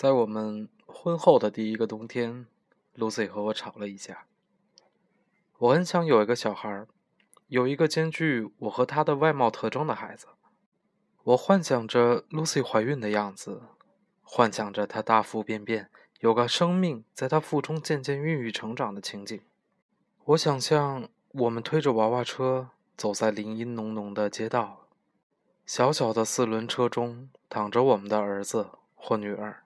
在我们婚后的第一个冬天，Lucy 和我吵了一架。我很想有一个小孩，有一个兼具我和她的外貌特征的孩子。我幻想着 Lucy 怀孕的样子，幻想着她大腹便便，有个生命在她腹中渐渐孕育成长的情景。我想象我们推着娃娃车走在林荫浓浓的街道，小小的四轮车中躺着我们的儿子或女儿。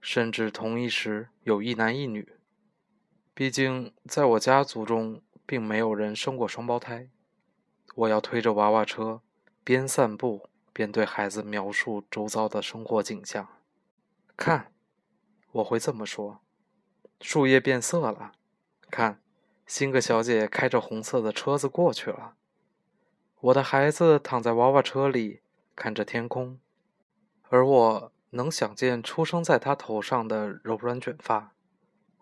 甚至同一时有一男一女。毕竟在我家族中，并没有人生过双胞胎。我要推着娃娃车，边散步边对孩子描述周遭的生活景象。看，我会这么说：树叶变色了。看，辛格小姐开着红色的车子过去了。我的孩子躺在娃娃车里，看着天空，而我。能想见出生在他头上的柔软卷发，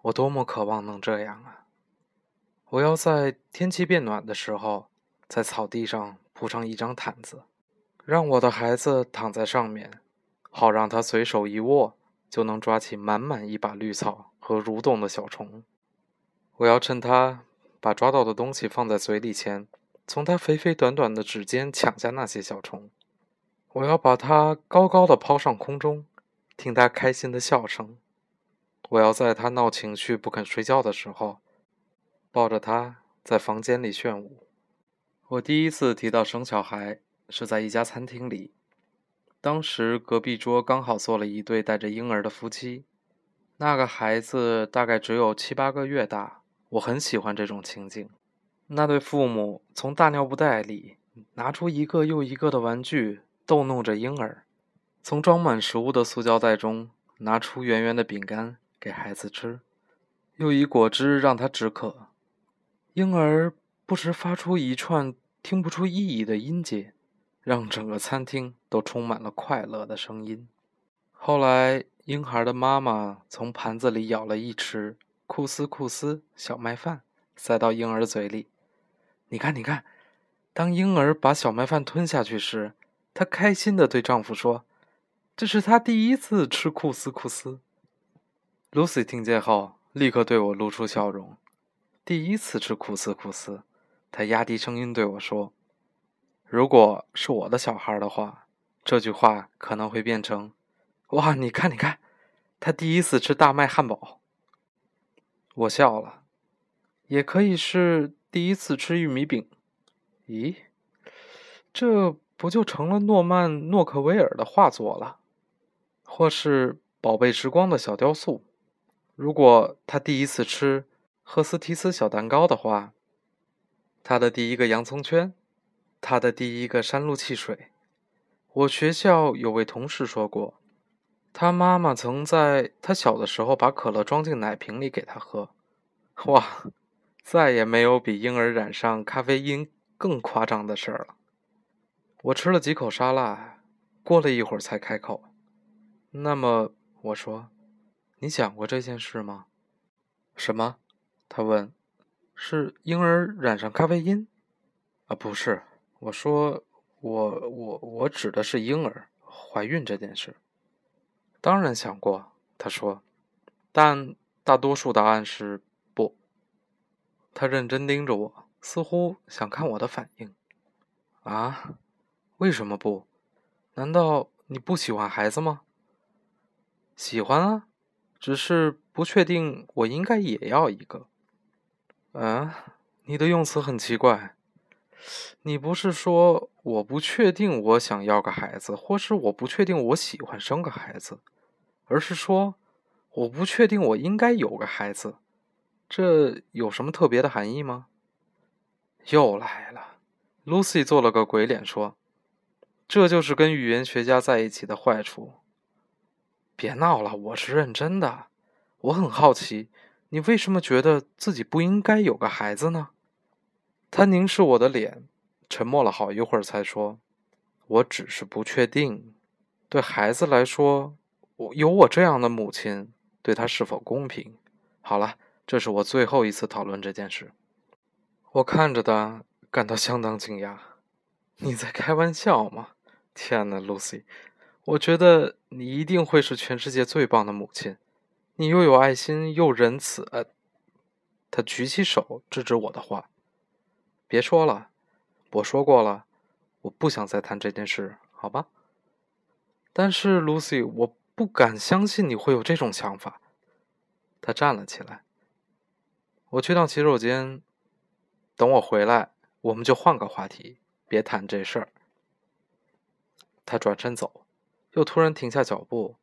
我多么渴望能这样啊！我要在天气变暖的时候，在草地上铺上一张毯子，让我的孩子躺在上面，好让他随手一握就能抓起满满一把绿草和蠕动的小虫。我要趁他把抓到的东西放在嘴里前，从他肥肥短短的指尖抢下那些小虫。我要把它高高的抛上空中，听它开心的笑声。我要在它闹情绪不肯睡觉的时候，抱着它在房间里炫舞。我第一次提到生小孩是在一家餐厅里，当时隔壁桌刚好坐了一对带着婴儿的夫妻，那个孩子大概只有七八个月大。我很喜欢这种情景，那对父母从大尿布袋里拿出一个又一个的玩具。逗弄着婴儿，从装满食物的塑胶袋中拿出圆圆的饼干给孩子吃，又以果汁让他止渴。婴儿不时发出一串听不出意义的音节，让整个餐厅都充满了快乐的声音。后来，婴孩的妈妈从盘子里舀了一匙库斯库斯小麦饭，塞到婴儿嘴里。你看，你看，当婴儿把小麦饭吞下去时。她开心地对丈夫说：“这是她第一次吃库斯库斯。”Lucy 听见后，立刻对我露出笑容。第一次吃库斯库斯，她压低声音对我说：“如果是我的小孩的话，这句话可能会变成：‘哇，你看，你看，他第一次吃大麦汉堡。’”我笑了。也可以是第一次吃玉米饼。咦，这……不就成了诺曼·诺克威尔的画作了，或是《宝贝时光》的小雕塑？如果他第一次吃赫斯提斯小蛋糕的话，他的第一个洋葱圈，他的第一个山路汽水。我学校有位同事说过，他妈妈曾在他小的时候把可乐装进奶瓶里给他喝。哇，再也没有比婴儿染上咖啡因更夸张的事儿了。我吃了几口沙拉，过了一会儿才开口。那么我说：“你想过这件事吗？”“什么？”他问。“是婴儿染上咖啡因？”“啊，不是。”我说：“我我我指的是婴儿怀孕这件事。”“当然想过。”他说。“但大多数答案是不。”他认真盯着我，似乎想看我的反应。“啊？”为什么不？难道你不喜欢孩子吗？喜欢啊，只是不确定我应该也要一个。嗯，你的用词很奇怪。你不是说我不确定我想要个孩子，或是我不确定我喜欢生个孩子，而是说我不确定我应该有个孩子。这有什么特别的含义吗？又来了，Lucy 做了个鬼脸说。这就是跟语言学家在一起的坏处。别闹了，我是认真的。我很好奇，你为什么觉得自己不应该有个孩子呢？他凝视我的脸，沉默了好一会儿，才说：“我只是不确定，对孩子来说，我有我这样的母亲，对他是否公平？”好了，这是我最后一次讨论这件事。我看着他，感到相当惊讶。你在开玩笑吗？天呐，Lucy，我觉得你一定会是全世界最棒的母亲，你又有爱心又仁慈。呃，他举起手制止我的话：“别说了，我说过了，我不想再谈这件事，好吧？”但是，Lucy，我不敢相信你会有这种想法。他站了起来。我去趟洗手间，等我回来，我们就换个话题，别谈这事儿。他转身走，又突然停下脚步。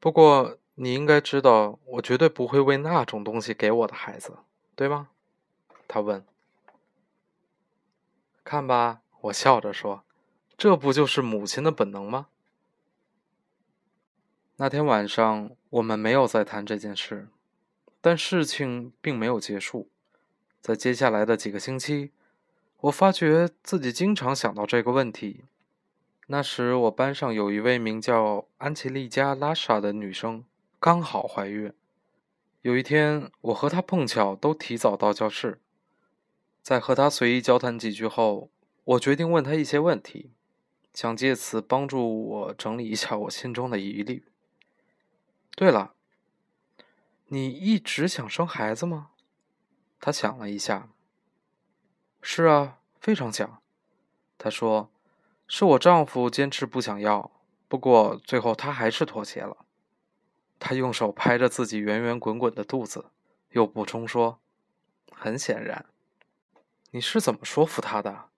不过你应该知道，我绝对不会为那种东西给我的孩子，对吗？他问。看吧，我笑着说：“这不就是母亲的本能吗？”那天晚上，我们没有再谈这件事。但事情并没有结束，在接下来的几个星期，我发觉自己经常想到这个问题。那时，我班上有一位名叫安琪丽加·拉莎的女生，刚好怀孕。有一天，我和她碰巧都提早到教室，在和她随意交谈几句后，我决定问她一些问题，想借此帮助我整理一下我心中的疑虑。对了。你一直想生孩子吗？他想了一下。是啊，非常想。他说：“是我丈夫坚持不想要，不过最后他还是妥协了。”他用手拍着自己圆圆滚滚的肚子，又补充说：“很显然，你是怎么说服他的？”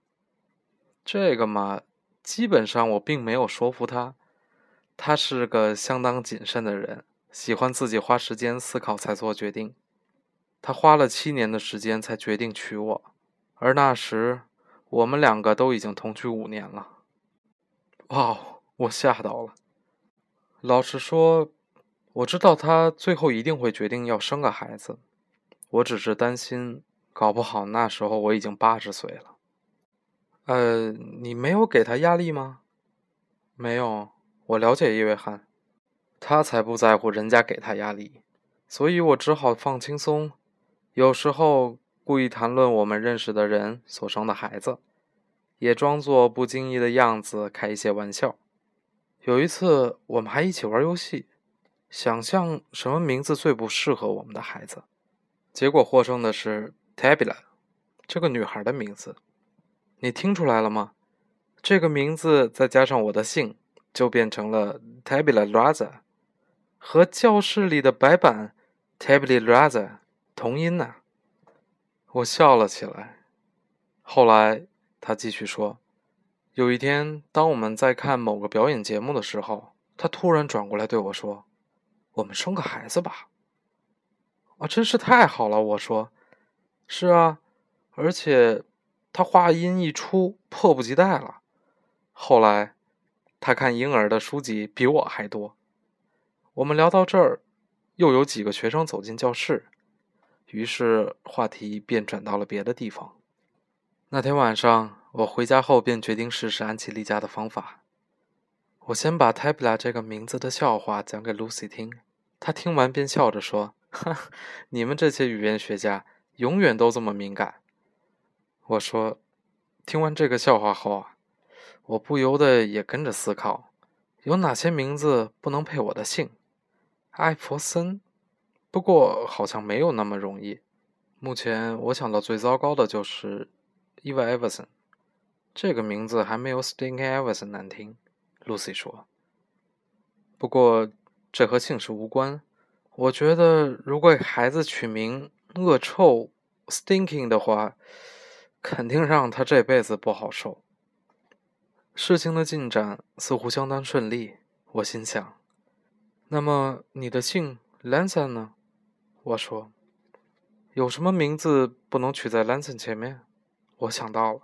这个嘛，基本上我并没有说服他。他是个相当谨慎的人。喜欢自己花时间思考才做决定，他花了七年的时间才决定娶我，而那时我们两个都已经同居五年了。哇，我吓到了。老实说，我知道他最后一定会决定要生个孩子，我只是担心，搞不好那时候我已经八十岁了。呃，你没有给他压力吗？没有，我了解叶约翰。他才不在乎人家给他压力，所以我只好放轻松。有时候故意谈论我们认识的人所生的孩子，也装作不经意的样子开一些玩笑。有一次，我们还一起玩游戏，想象什么名字最不适合我们的孩子。结果获胜的是 Tabila，这个女孩的名字。你听出来了吗？这个名字再加上我的姓，就变成了 Tabila Raza。和教室里的白板 Tabila Raza 同音呢，我笑了起来。后来他继续说，有一天，当我们在看某个表演节目的时候，他突然转过来对我说：“我们生个孩子吧。”啊，真是太好了！我说：“是啊。”而且他话音一出，迫不及待了。后来他看婴儿的书籍比我还多。我们聊到这儿，又有几个学生走进教室，于是话题便转到了别的地方。那天晚上，我回家后便决定试试安琪丽家的方法。我先把 Tabla 这个名字的笑话讲给 Lucy 听，她听完便笑着说：“哈，你们这些语言学家永远都这么敏感。”我说：“听完这个笑话后啊，我不由得也跟着思考，有哪些名字不能配我的姓。”艾弗森，不过好像没有那么容易。目前我想到最糟糕的就是伊娃·艾弗森，这个名字还没有 Stinky Everson 难听。Lucy 说。不过这和姓氏无关。我觉得如果给孩子取名恶臭 Stinking 的话，肯定让他这辈子不好受。事情的进展似乎相当顺利，我心想。那么你的姓 Lanson 呢？我说，有什么名字不能取在 Lanson 前面？我想到了，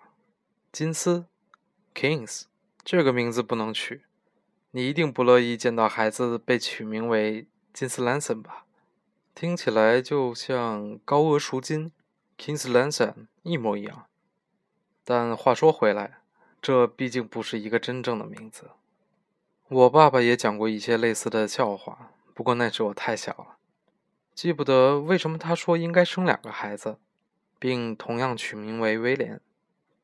金丝 Kings 这个名字不能取。你一定不乐意见到孩子被取名为金丝兰森吧？听起来就像高额赎金 Kings Lanson 一模一样。但话说回来，这毕竟不是一个真正的名字。我爸爸也讲过一些类似的笑话，不过那时我太小了，记不得为什么他说应该生两个孩子，并同样取名为威廉。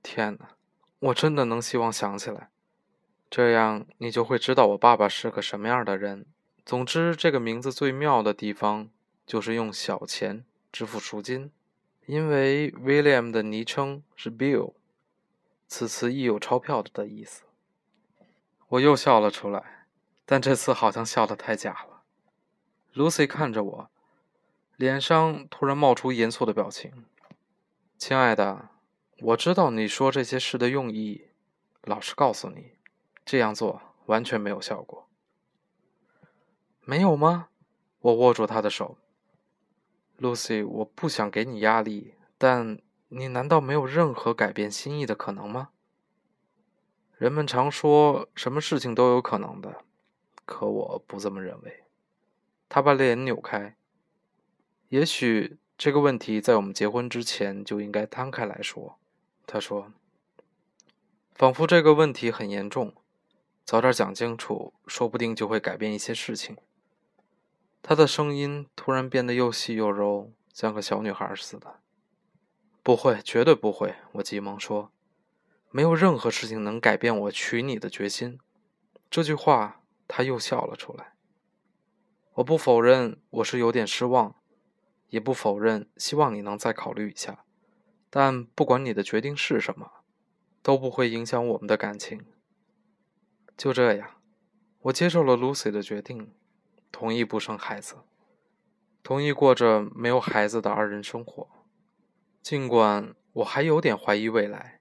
天哪，我真的能希望想起来，这样你就会知道我爸爸是个什么样的人。总之，这个名字最妙的地方就是用小钱支付赎金，因为 William 的昵称是 Bill，此词亦有钞票的意思。我又笑了出来，但这次好像笑得太假了。Lucy 看着我，脸上突然冒出严肃的表情。亲爱的，我知道你说这些事的用意。老实告诉你。这样做完全没有效果。没有吗？我握住他的手，Lucy，我不想给你压力，但你难道没有任何改变心意的可能吗？人们常说什么事情都有可能的，可我不这么认为。他把脸扭开。也许这个问题在我们结婚之前就应该摊开来说，他说，仿佛这个问题很严重。早点讲清楚，说不定就会改变一些事情。他的声音突然变得又细又柔，像个小女孩似的。不会，绝对不会！我急忙说：“没有任何事情能改变我娶你的决心。”这句话，他又笑了出来。我不否认我是有点失望，也不否认希望你能再考虑一下。但不管你的决定是什么，都不会影响我们的感情。就这样，我接受了 Lucy 的决定，同意不生孩子，同意过着没有孩子的二人生活。尽管我还有点怀疑未来，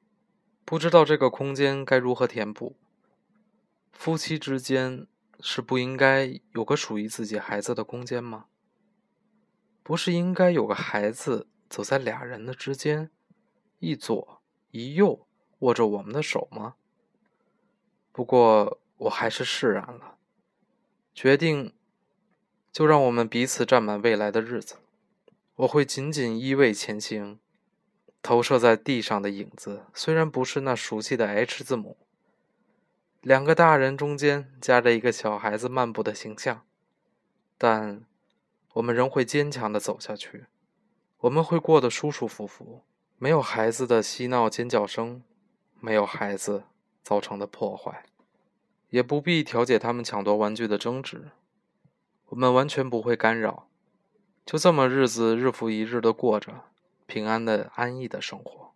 不知道这个空间该如何填补。夫妻之间是不应该有个属于自己孩子的空间吗？不是应该有个孩子走在俩人的之间，一左一右握着我们的手吗？不过，我还是释然了，决定就让我们彼此占满未来的日子。我会紧紧依偎前行，投射在地上的影子虽然不是那熟悉的 H 字母，两个大人中间夹着一个小孩子漫步的形象，但我们仍会坚强的走下去。我们会过得舒舒服服，没有孩子的嬉闹尖叫声，没有孩子。造成的破坏，也不必调解他们抢夺玩具的争执，我们完全不会干扰，就这么日子日复一日的过着平安的安逸的生活。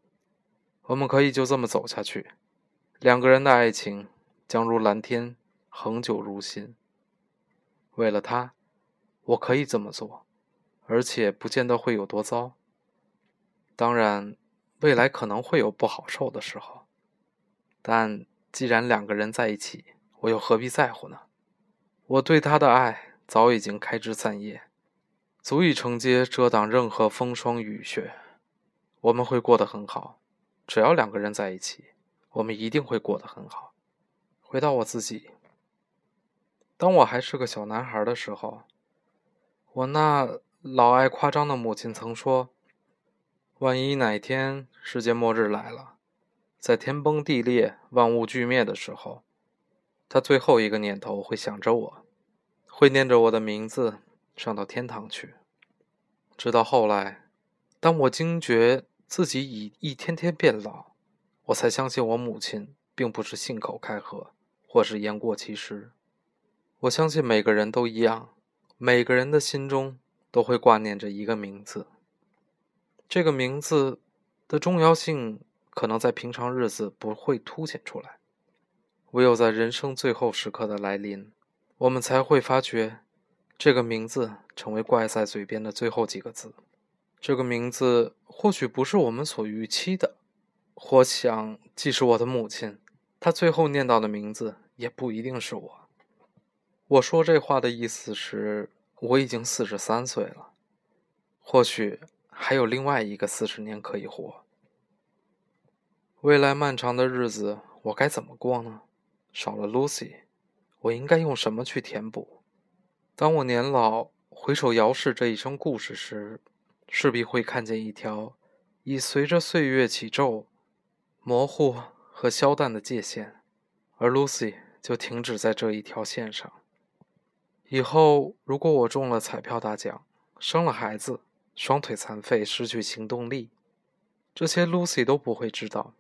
我们可以就这么走下去，两个人的爱情将如蓝天，恒久如新。为了他，我可以这么做，而且不见得会有多糟。当然，未来可能会有不好受的时候。但既然两个人在一起，我又何必在乎呢？我对他的爱早已经开枝散叶，足以承接遮挡任何风霜雨雪。我们会过得很好，只要两个人在一起，我们一定会过得很好。回到我自己，当我还是个小男孩的时候，我那老爱夸张的母亲曾说：“万一哪天世界末日来了。”在天崩地裂、万物俱灭的时候，他最后一个念头会想着我，会念着我的名字上到天堂去。直到后来，当我惊觉自己已一天天变老，我才相信我母亲并不是信口开河，或是言过其实。我相信每个人都一样，每个人的心中都会挂念着一个名字。这个名字的重要性。可能在平常日子不会凸显出来，唯有在人生最后时刻的来临，我们才会发觉，这个名字成为挂在嘴边的最后几个字。这个名字或许不是我们所预期的，或想既是我的母亲，她最后念到的名字也不一定是我。我说这话的意思是，我已经四十三岁了，或许还有另外一个四十年可以活。未来漫长的日子，我该怎么过呢？少了 Lucy，我应该用什么去填补？当我年老回首遥视这一生故事时，势必会看见一条已随着岁月起皱、模糊和消淡的界限，而 Lucy 就停止在这一条线上。以后，如果我中了彩票大奖，生了孩子，双腿残废，失去行动力，这些 Lucy 都不会知道。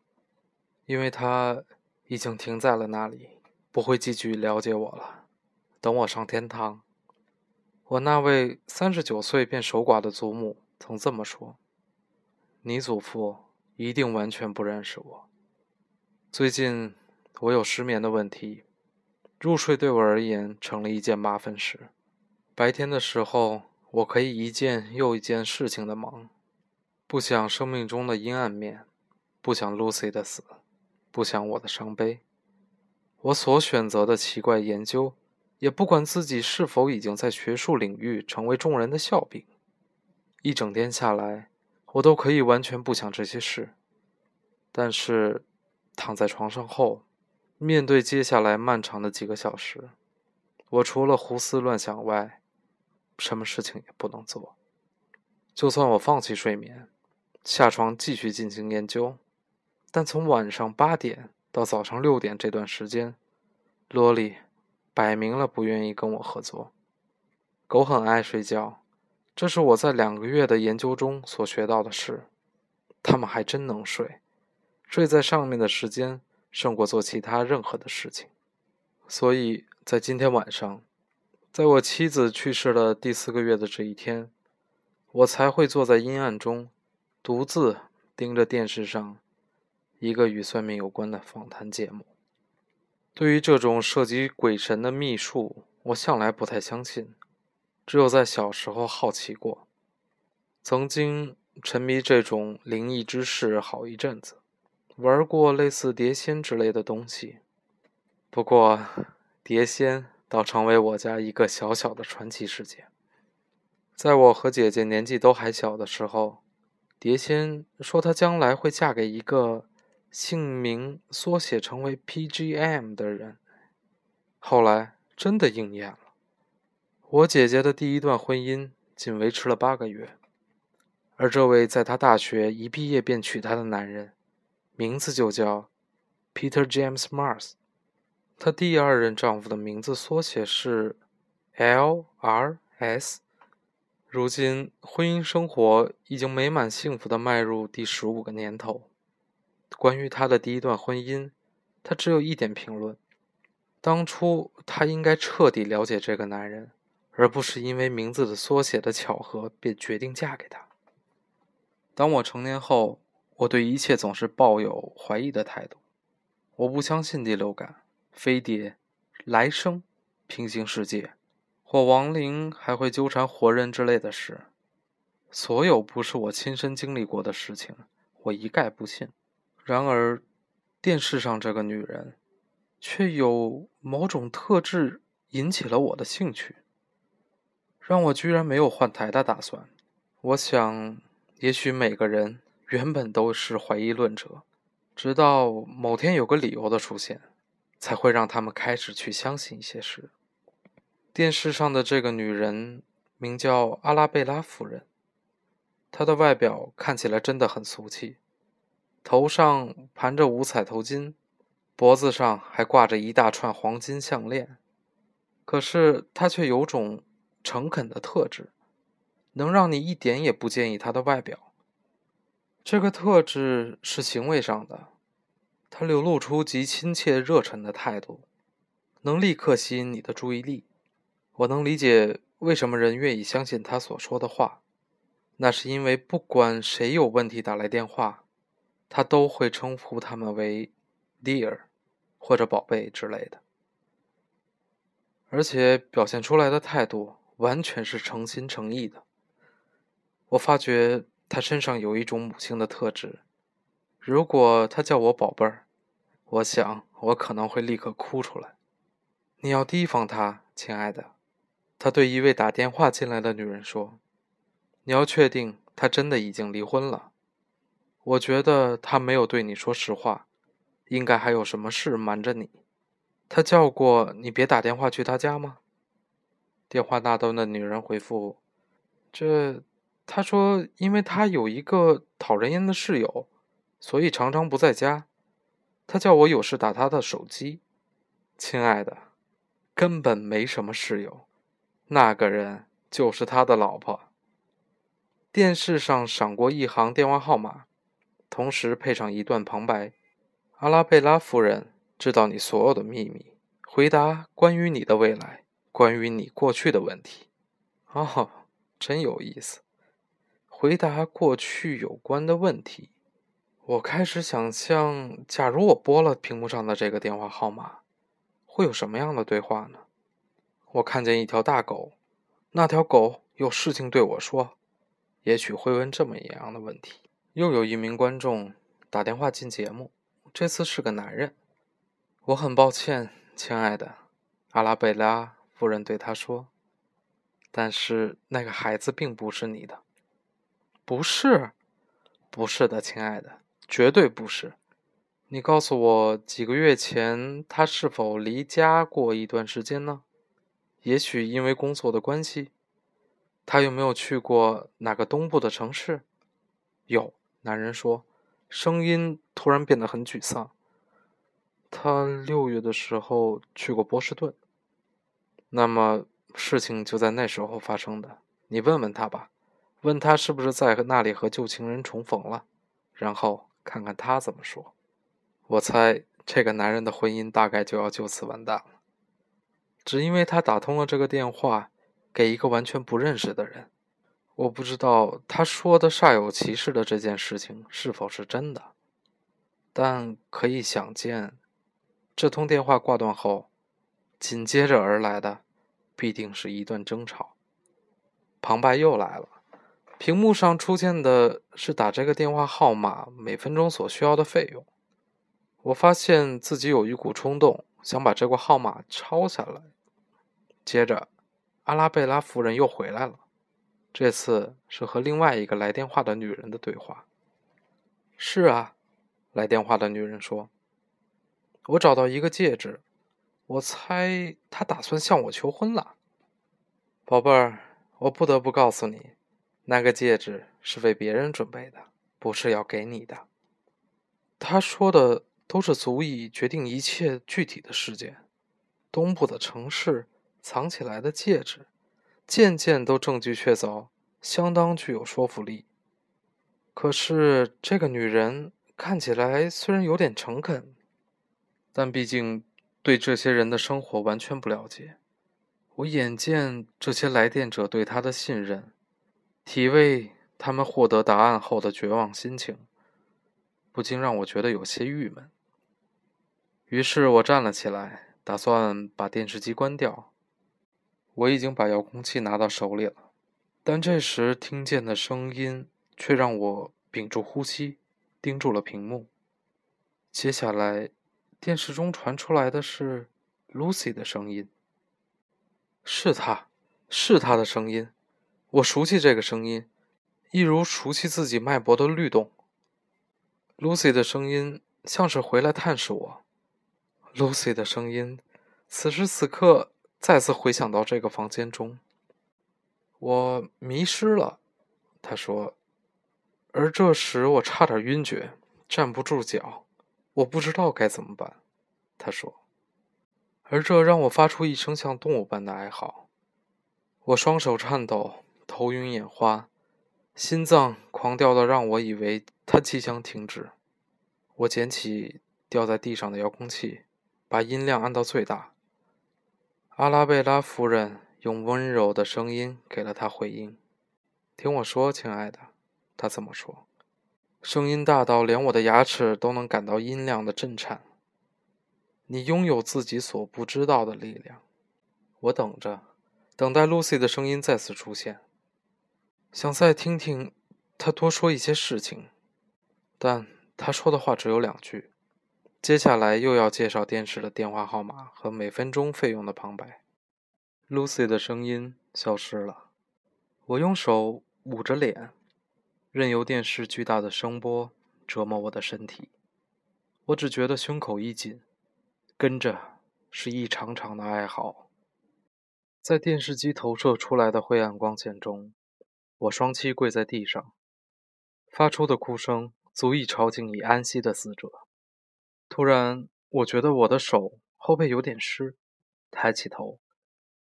因为他已经停在了那里，不会继续了解我了。等我上天堂，我那位三十九岁便守寡的祖母曾这么说。你祖父一定完全不认识我。最近我有失眠的问题，入睡对我而言成了一件麻烦事。白天的时候，我可以一件又一件事情的忙，不想生命中的阴暗面，不想 Lucy 的死，不想我的伤悲。我所选择的奇怪研究，也不管自己是否已经在学术领域成为众人的笑柄。一整天下来。我都可以完全不想这些事，但是躺在床上后，面对接下来漫长的几个小时，我除了胡思乱想外，什么事情也不能做。就算我放弃睡眠，下床继续进行研究，但从晚上八点到早上六点这段时间，罗莉摆明了不愿意跟我合作。狗很爱睡觉。这是我在两个月的研究中所学到的事，它们还真能睡，睡在上面的时间胜过做其他任何的事情。所以在今天晚上，在我妻子去世了第四个月的这一天，我才会坐在阴暗中，独自盯着电视上一个与算命有关的访谈节目。对于这种涉及鬼神的秘术，我向来不太相信。只有在小时候好奇过，曾经沉迷这种灵异之事好一阵子，玩过类似碟仙之类的东西。不过，碟仙倒成为我家一个小小的传奇事件。在我和姐姐年纪都还小的时候，碟仙说她将来会嫁给一个姓名缩写成为 PGM 的人，后来真的应验了。我姐姐的第一段婚姻仅维持了八个月，而这位在她大学一毕业便娶她的男人，名字就叫 Peter James Mars。她第二任丈夫的名字缩写是 L.R.S。如今婚姻生活已经美满幸福的迈入第十五个年头。关于她的第一段婚姻，她只有一点评论：当初她应该彻底了解这个男人。而不是因为名字的缩写的巧合便决定嫁给他。当我成年后，我对一切总是抱有怀疑的态度。我不相信第六感、飞碟、来生、平行世界或亡灵还会纠缠活人之类的事。所有不是我亲身经历过的事情，我一概不信。然而，电视上这个女人，却有某种特质引起了我的兴趣。让我居然没有换台的打算。我想，也许每个人原本都是怀疑论者，直到某天有个理由的出现，才会让他们开始去相信一些事。电视上的这个女人名叫阿拉贝拉夫人，她的外表看起来真的很俗气，头上盘着五彩头巾，脖子上还挂着一大串黄金项链，可是她却有种。诚恳的特质，能让你一点也不介意她的外表。这个特质是行为上的，他流露出极亲切热忱的态度，能立刻吸引你的注意力。我能理解为什么人愿意相信他所说的话，那是因为不管谁有问题打来电话，他都会称呼他们为 “dear” 或者“宝贝”之类的，而且表现出来的态度。完全是诚心诚意的。我发觉他身上有一种母亲的特质。如果他叫我宝贝儿，我想我可能会立刻哭出来。你要提防他，亲爱的。他对一位打电话进来的女人说：“你要确定他真的已经离婚了。我觉得他没有对你说实话，应该还有什么事瞒着你。他叫过你别打电话去他家吗？”电话那端的女人回复：“这，他说，因为他有一个讨人厌的室友，所以常常不在家。他叫我有事打他的手机。亲爱的，根本没什么室友，那个人就是他的老婆。”电视上闪过一行电话号码，同时配上一段旁白：“阿拉贝拉夫人知道你所有的秘密，回答关于你的未来、关于你过去的问题。哦，真有意思。回答过去有关的问题。我开始想象，假如我拨了屏幕上的这个电话号码，会有什么样的对话呢？我看见一条大狗，那条狗有事情对我说，也许会问这么一样的问题。又有一名观众打电话进节目，这次是个男人。我很抱歉，亲爱的，阿拉贝拉夫人对他说。但是那个孩子并不是你的。不是，不是的，亲爱的，绝对不是。你告诉我，几个月前他是否离家过一段时间呢？也许因为工作的关系。他有没有去过哪个东部的城市？有，男人说，声音突然变得很沮丧。他六月的时候去过波士顿。那么事情就在那时候发生的。你问问他吧。问他是不是在那里和旧情人重逢了，然后看看他怎么说。我猜这个男人的婚姻大概就要就此完蛋了，只因为他打通了这个电话给一个完全不认识的人。我不知道他说的煞有其事的这件事情是否是真的，但可以想见，这通电话挂断后，紧接着而来的必定是一段争吵。旁白又来了。屏幕上出现的是打这个电话号码每分钟所需要的费用。我发现自己有一股冲动，想把这个号码抄下来。接着，阿拉贝拉夫人又回来了，这次是和另外一个来电话的女人的对话。是啊，来电话的女人说：“我找到一个戒指，我猜他打算向我求婚了。”宝贝儿，我不得不告诉你。那个戒指是为别人准备的，不是要给你的。他说的都是足以决定一切具体的事件。东部的城市藏起来的戒指，件件都证据确凿，相当具有说服力。可是这个女人看起来虽然有点诚恳，但毕竟对这些人的生活完全不了解。我眼见这些来电者对她的信任。体味他们获得答案后的绝望心情，不禁让我觉得有些郁闷。于是我站了起来，打算把电视机关掉。我已经把遥控器拿到手里了，但这时听见的声音却让我屏住呼吸，盯住了屏幕。接下来，电视中传出来的是 Lucy 的声音。是她，是她的声音。我熟悉这个声音，一如熟悉自己脉搏的律动。Lucy 的声音像是回来探视我。Lucy 的声音，此时此刻再次回响到这个房间中。我迷失了，他说。而这时我差点晕厥，站不住脚。我不知道该怎么办，他说。而这让我发出一声像动物般的哀嚎。我双手颤抖。头晕眼花，心脏狂跳的让我以为它即将停止。我捡起掉在地上的遥控器，把音量按到最大。阿拉贝拉夫人用温柔的声音给了他回应：“听我说，亲爱的。”他这么说，声音大到连我的牙齿都能感到音量的震颤。你拥有自己所不知道的力量。我等着，等待露西的声音再次出现。想再听听他多说一些事情，但他说的话只有两句。接下来又要介绍电视的电话号码和每分钟费用的旁白。Lucy 的声音消失了。我用手捂着脸，任由电视巨大的声波折磨我的身体。我只觉得胸口一紧，跟着是一长长的哀嚎。在电视机投射出来的灰暗光线中。我双膝跪在地上，发出的哭声足以吵醒已安息的死者。突然，我觉得我的手后背有点湿，抬起头，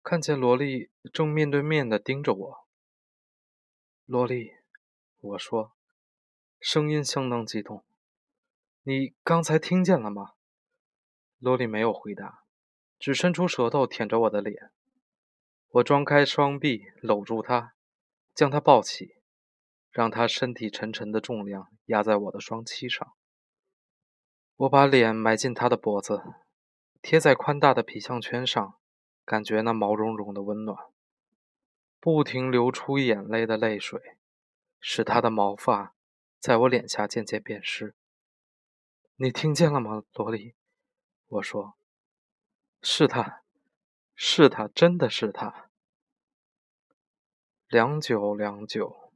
看见萝莉正面对面的盯着我。萝莉，我说，声音相当激动。你刚才听见了吗？萝莉没有回答，只伸出舌头舔着我的脸。我张开双臂搂住她，将他抱起，让他身体沉沉的重量压在我的双膝上。我把脸埋进他的脖子，贴在宽大的皮项圈上，感觉那毛茸茸的温暖。不停流出眼泪的泪水，使他的毛发在我脸下渐渐变湿。你听见了吗，萝莉？我说：“是他，是他，真的是他。”良久，良久，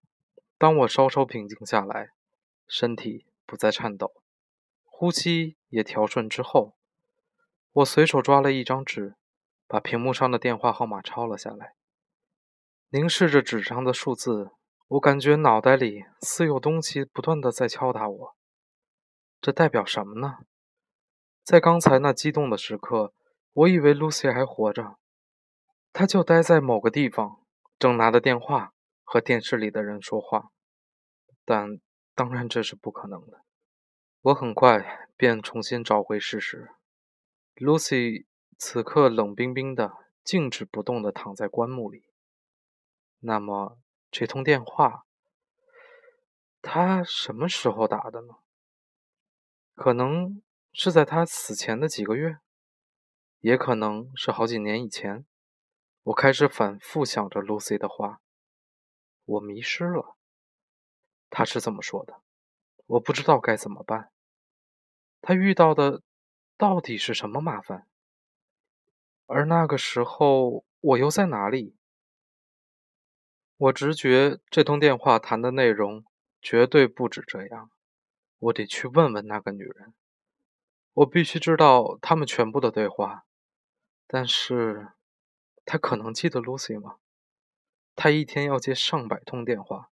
当我稍稍平静下来，身体不再颤抖，呼吸也调顺之后，我随手抓了一张纸，把屏幕上的电话号码抄了下来。凝视着纸上的数字，我感觉脑袋里似有东西不断的在敲打我。这代表什么呢？在刚才那激动的时刻，我以为 Lucy 还活着，她就待在某个地方，正拿着电话和电视里的人说话。但当然这是不可能的。我很快便重新找回事实：Lucy 此刻冷冰冰的、静止不动的躺在棺木里。那么这通电话，他什么时候打的呢？可能是在他死前的几个月，也可能是好几年以前。我开始反复想着 Lucy 的话。我迷失了，他是这么说的。我不知道该怎么办。他遇到的到底是什么麻烦？而那个时候我又在哪里？我直觉这通电话谈的内容绝对不止这样。我得去问问那个女人，我必须知道他们全部的对话。但是，他可能记得 Lucy 吗？他一天要接上百通电话，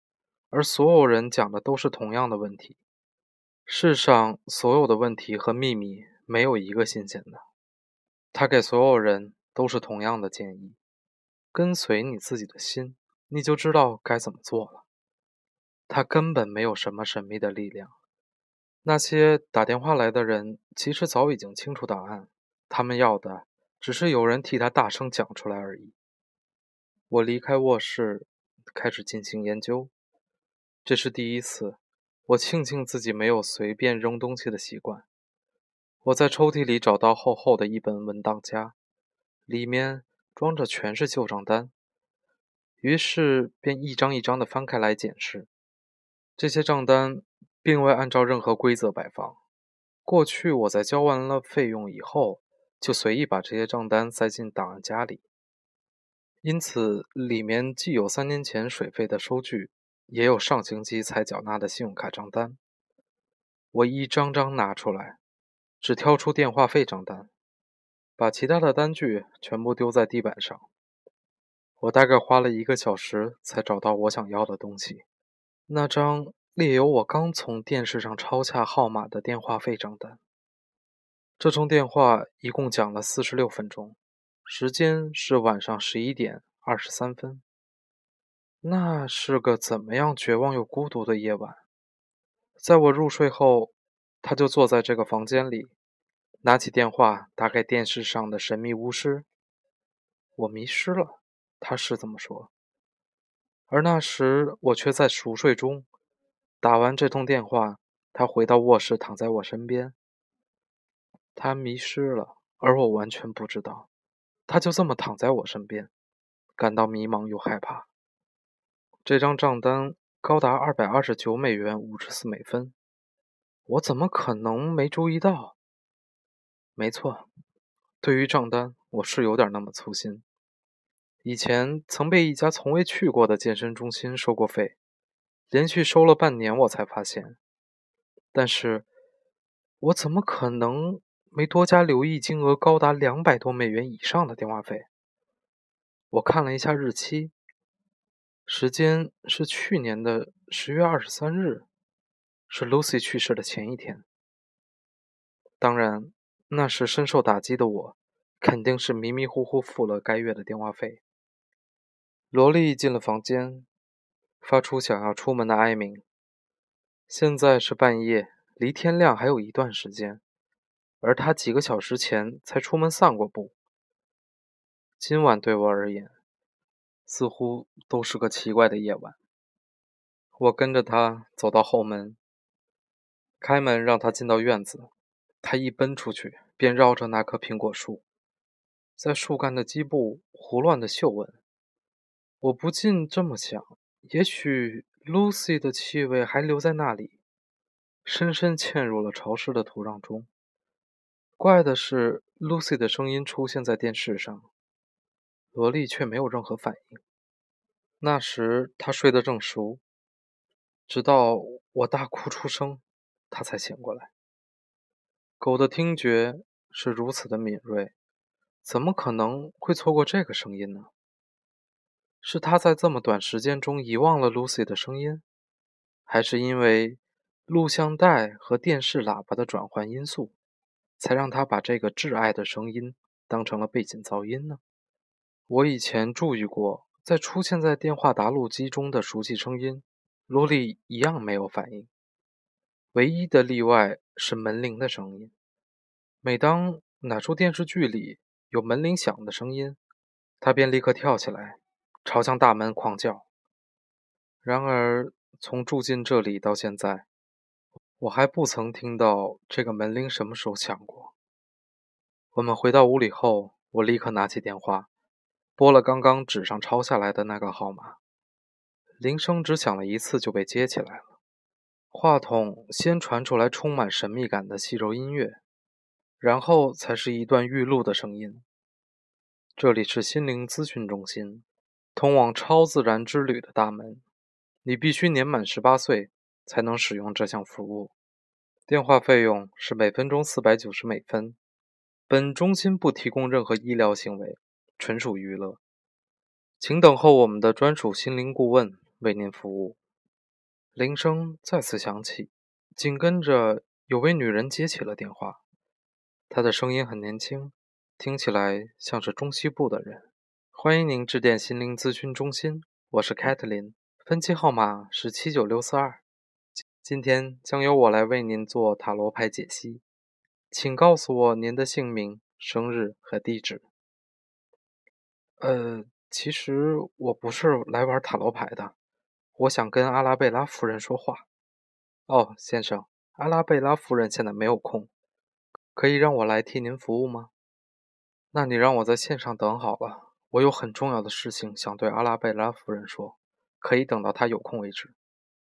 而所有人讲的都是同样的问题。世上所有的问题和秘密没有一个新鲜的。他给所有人都是同样的建议：跟随你自己的心，你就知道该怎么做了。他根本没有什么神秘的力量。那些打电话来的人其实早已经清楚答案，他们要的只是有人替他大声讲出来而已。我离开卧室，开始进行研究。这是第一次，我庆幸自己没有随便扔东西的习惯。我在抽屉里找到厚厚的一本文档夹，里面装着全是旧账单，于是便一张一张地翻开来检视这些账单。并未按照任何规则摆放。过去我在交完了费用以后，就随意把这些账单塞进档案夹里，因此里面既有三年前水费的收据，也有上星期才缴纳的信用卡账单。我一张张拿出来，只挑出电话费账单，把其他的单据全部丢在地板上。我大概花了一个小时才找到我想要的东西，那张。列有我刚从电视上抄下号码的电话费账单。这通电话一共讲了四十六分钟，时间是晚上十一点二十三分。那是个怎么样绝望又孤独的夜晚。在我入睡后，他就坐在这个房间里，拿起电话打给电视上的神秘巫师。我迷失了，他是这么说。而那时我却在熟睡中。打完这通电话，他回到卧室，躺在我身边。他迷失了，而我完全不知道。他就这么躺在我身边，感到迷茫又害怕。这张账单高达二百二十九美元五十四美分，我怎么可能没注意到？没错，对于账单，我是有点那么粗心。以前曾被一家从未去过的健身中心收过费。连续收了半年，我才发现。但是，我怎么可能没多加留意金额高达两百多美元以上的电话费？我看了一下日期，时间是去年的十月二十三日，是 Lucy 去世的前一天。当然，那时深受打击的我，肯定是迷迷糊糊付了该月的电话费。萝莉进了房间。发出想要出门的哀鸣。现在是半夜，离天亮还有一段时间，而他几个小时前才出门散过步，今晚对我而言，似乎都是个奇怪的夜晚。我跟着他走到后门，开门让他进到院子。他一奔出去，便绕着那棵苹果树，在树干的基部胡乱的嗅闻。我不禁这么想：也许 Lucy 的气味还留在那里，深深嵌入了潮湿的土壤中。怪的是，Lucy 的声音出现在电视上。萝莉却没有任何反应。那时她睡得正熟，直到我大哭出声，她才醒过来。狗的听觉是如此的敏锐，怎么可能会错过这个声音呢？是他在这么短时间中遗忘了 Lucy 的声音，还是因为录像带和电视喇叭的转换因素，才让他把这个挚爱的声音当成了背景噪音呢？我以前注意过，在出现在电话答录机中的熟悉声音，罗莉一样没有反应。唯一的例外是门铃的声音。每当哪出电视剧里有门铃响的声音，他便立刻跳起来，朝向大门狂叫。然而，从住进这里到现在，我还不曾听到这个门铃什么时候响过。我们回到屋里后，我立刻拿起电话。拨了刚刚纸上抄下来的那个号码，铃声只响了一次就被接起来了。话筒先传出来充满神秘感的细柔音乐，然后才是一段预录的声音。这里是心灵咨询中心，通往超自然之旅的大门。你必须年满十八岁才能使用这项服务。电话费用是每分钟四百九十美分。本中心不提供任何医疗行为。纯属娱乐，请等候我们的专属心灵顾问为您服务。铃声再次响起，紧跟着有位女人接起了电话，她的声音很年轻，听起来像是中西部的人。欢迎您致电心灵咨询中心，我是凯特琳，分期号码是七九六四二。今天将由我来为您做塔罗牌解析，请告诉我您的姓名、生日和地址。呃，其实我不是来玩塔罗牌的，我想跟阿拉贝拉夫人说话。哦，先生，阿拉贝拉夫人现在没有空，可以让我来替您服务吗？那你让我在线上等好了，我有很重要的事情想对阿拉贝拉夫人说，可以等到她有空为止。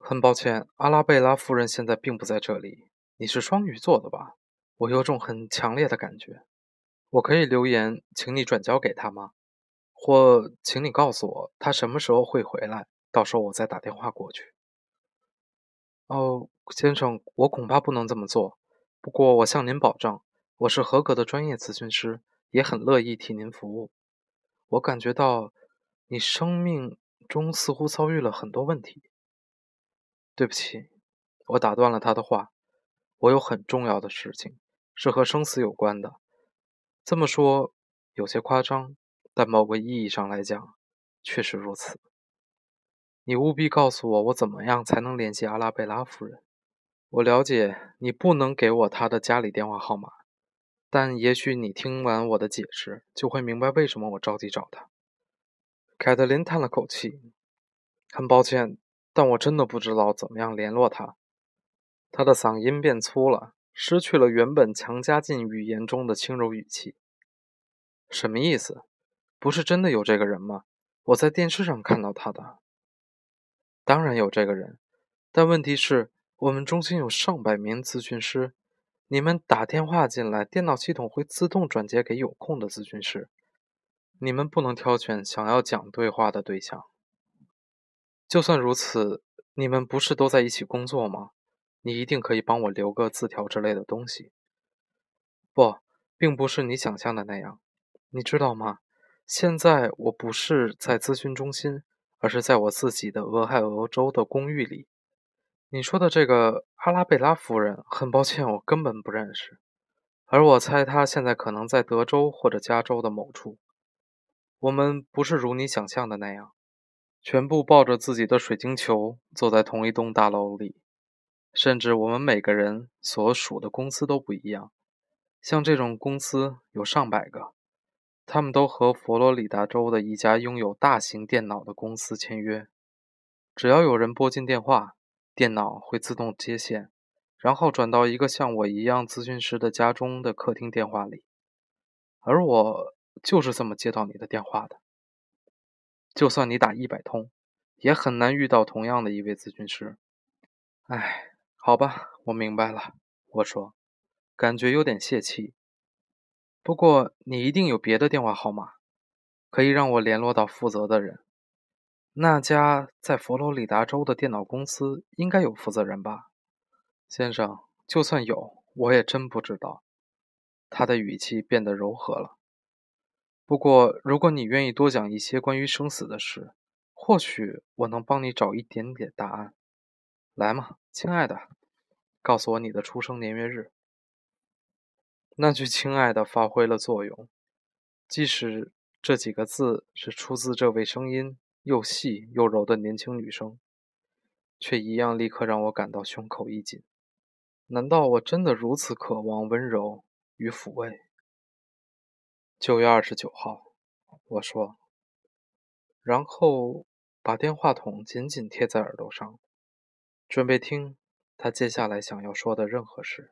很抱歉，阿拉贝拉夫人现在并不在这里。你是双鱼座的吧？我有种很强烈的感觉，我可以留言，请你转交给他吗？或，请你告诉我他什么时候会回来，到时候我再打电话过去。哦，先生，我恐怕不能这么做。不过我向您保证，我是合格的专业咨询师，也很乐意替您服务。我感觉到你生命中似乎遭遇了很多问题。对不起，我打断了他的话。我有很重要的事情，是和生死有关的。这么说有些夸张。但某个意义上来讲，确实如此。你务必告诉我，我怎么样才能联系阿拉贝拉夫人？我了解你不能给我她的家里电话号码，但也许你听完我的解释，就会明白为什么我着急找她。凯特琳叹了口气：“很抱歉，但我真的不知道怎么样联络他。他的嗓音变粗了，失去了原本强加进语言中的轻柔语气。什么意思？不是真的有这个人吗？我在电视上看到他的。当然有这个人，但问题是，我们中心有上百名咨询师，你们打电话进来，电脑系统会自动转接给有空的咨询师。你们不能挑选想要讲对话的对象。就算如此，你们不是都在一起工作吗？你一定可以帮我留个字条之类的东西。不，并不是你想象的那样，你知道吗？现在我不是在咨询中心，而是在我自己的俄亥俄州的公寓里。你说的这个阿拉贝拉夫人，很抱歉，我根本不认识。而我猜她现在可能在德州或者加州的某处。我们不是如你想象的那样，全部抱着自己的水晶球坐在同一栋大楼里。甚至我们每个人所属的公司都不一样，像这种公司有上百个。他们都和佛罗里达州的一家拥有大型电脑的公司签约，只要有人拨进电话，电脑会自动接线，然后转到一个像我一样咨询师的家中的客厅电话里。而我就是这么接到你的电话的。就算你打一百通，也很难遇到同样的一位咨询师。哎，好吧，我明白了。我说，感觉有点泄气。不过你一定有别的电话号码，可以让我联络到负责的人。那家在佛罗里达州的电脑公司应该有负责人吧，先生？就算有，我也真不知道。他的语气变得柔和了。不过，如果你愿意多讲一些关于生死的事，或许我能帮你找一点点答案。来嘛，亲爱的，告诉我你的出生年月日。那句“亲爱的”发挥了作用，即使这几个字是出自这位声音又细又柔的年轻女生，却一样立刻让我感到胸口一紧。难道我真的如此渴望温柔与抚慰？九月二十九号，我说，然后把电话筒紧紧贴在耳朵上，准备听他接下来想要说的任何事。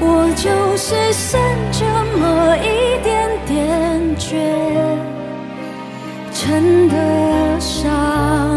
我就是剩这么一点点倔，称得上。